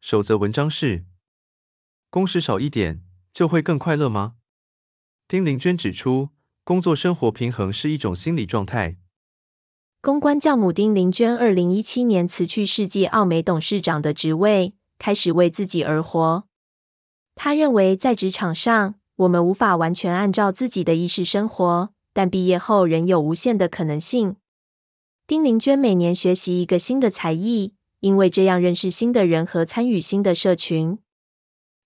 守则文章是：工时少一点就会更快乐吗？丁玲娟指出，工作生活平衡是一种心理状态。公关教母丁玲娟二零一七年辞去世纪奥美董事长的职位，开始为自己而活。她认为，在职场上，我们无法完全按照自己的意识生活。但毕业后仍有无限的可能性。丁玲娟每年学习一个新的才艺，因为这样认识新的人和参与新的社群。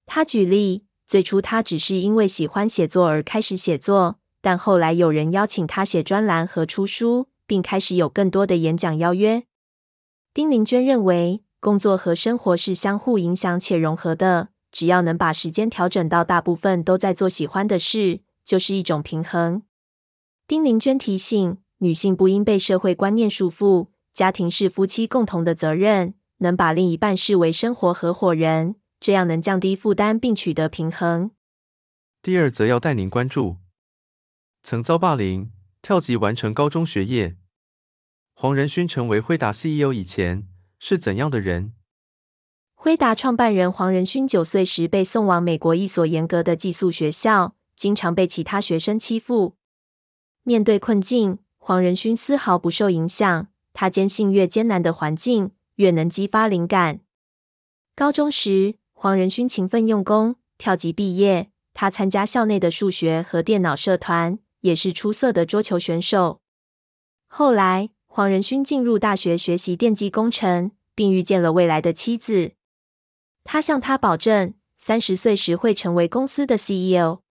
他举例，最初他只是因为喜欢写作而开始写作，但后来有人邀请他写专栏和出书，并开始有更多的演讲邀约。丁玲娟认为，工作和生活是相互影响且融合的，只要能把时间调整到大部分都在做喜欢的事，就是一种平衡。丁玲娟提醒女性不应被社会观念束缚，家庭是夫妻共同的责任，能把另一半视为生活合伙人，这样能降低负担并取得平衡。第二则要带您关注：曾遭霸凌，跳级完成高中学业。黄仁勋成为辉达 CEO 以前是怎样的人？辉达创办人黄仁勋九岁时被送往美国一所严格的寄宿学校，经常被其他学生欺负。面对困境，黄仁勋丝毫不受影响。他坚信，越艰难的环境，越能激发灵感。高中时，黄仁勋勤奋用功，跳级毕业。他参加校内的数学和电脑社团，也是出色的桌球选手。后来，黄仁勋进入大学学习电机工程，并遇见了未来的妻子。他向她保证，三十岁时会成为公司的 CEO。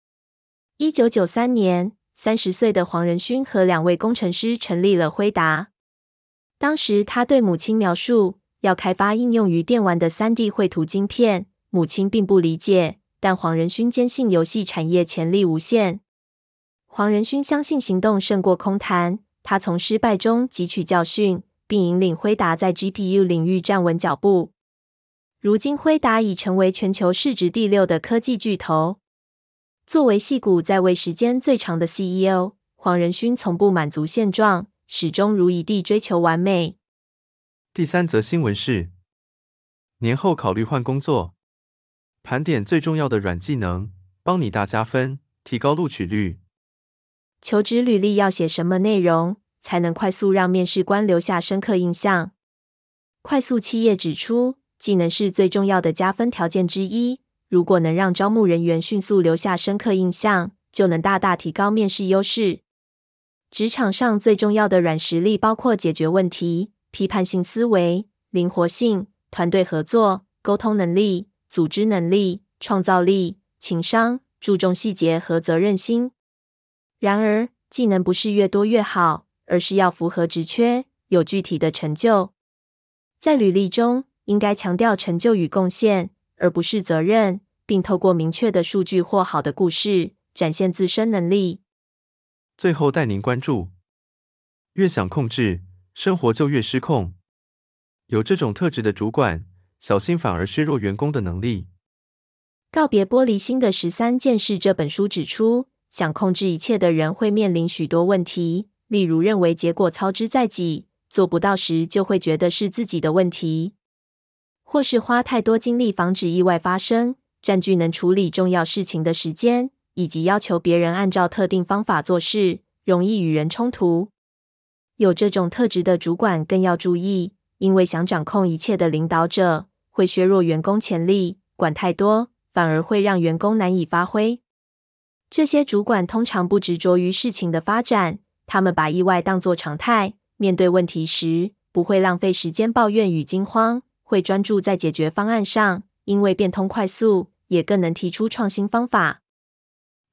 一九九三年。三十岁的黄仁勋和两位工程师成立了辉达。当时他对母亲描述要开发应用于电玩的三 D 绘图晶片，母亲并不理解，但黄仁勋坚信游戏产业潜力无限。黄仁勋相信行动胜过空谈，他从失败中汲取教训，并引领辉达在 GPU 领域站稳脚步。如今，辉达已成为全球市值第六的科技巨头。作为戏谷在位时间最长的 CEO，黄仁勋从不满足现状，始终如一地追求完美。第三则新闻是：年后考虑换工作，盘点最重要的软技能，帮你大加分，提高录取率。求职履历要写什么内容，才能快速让面试官留下深刻印象？快速企业指出，技能是最重要的加分条件之一。如果能让招募人员迅速留下深刻印象，就能大大提高面试优势。职场上最重要的软实力包括解决问题、批判性思维、灵活性、团队合作、沟通能力、组织能力、创造力、情商、注重细节和责任心。然而，技能不是越多越好，而是要符合职缺，有具体的成就。在履历中，应该强调成就与贡献。而不是责任，并透过明确的数据或好的故事展现自身能力。最后带您关注：越想控制生活，就越失控。有这种特质的主管，小心反而削弱员工的能力。告别玻璃心的十三件事这本书指出，想控制一切的人会面临许多问题，例如认为结果操之在己，做不到时就会觉得是自己的问题。或是花太多精力防止意外发生，占据能处理重要事情的时间，以及要求别人按照特定方法做事，容易与人冲突。有这种特质的主管更要注意，因为想掌控一切的领导者会削弱员工潜力，管太多反而会让员工难以发挥。这些主管通常不执着于事情的发展，他们把意外当作常态，面对问题时不会浪费时间抱怨与惊慌。会专注在解决方案上，因为变通快速，也更能提出创新方法。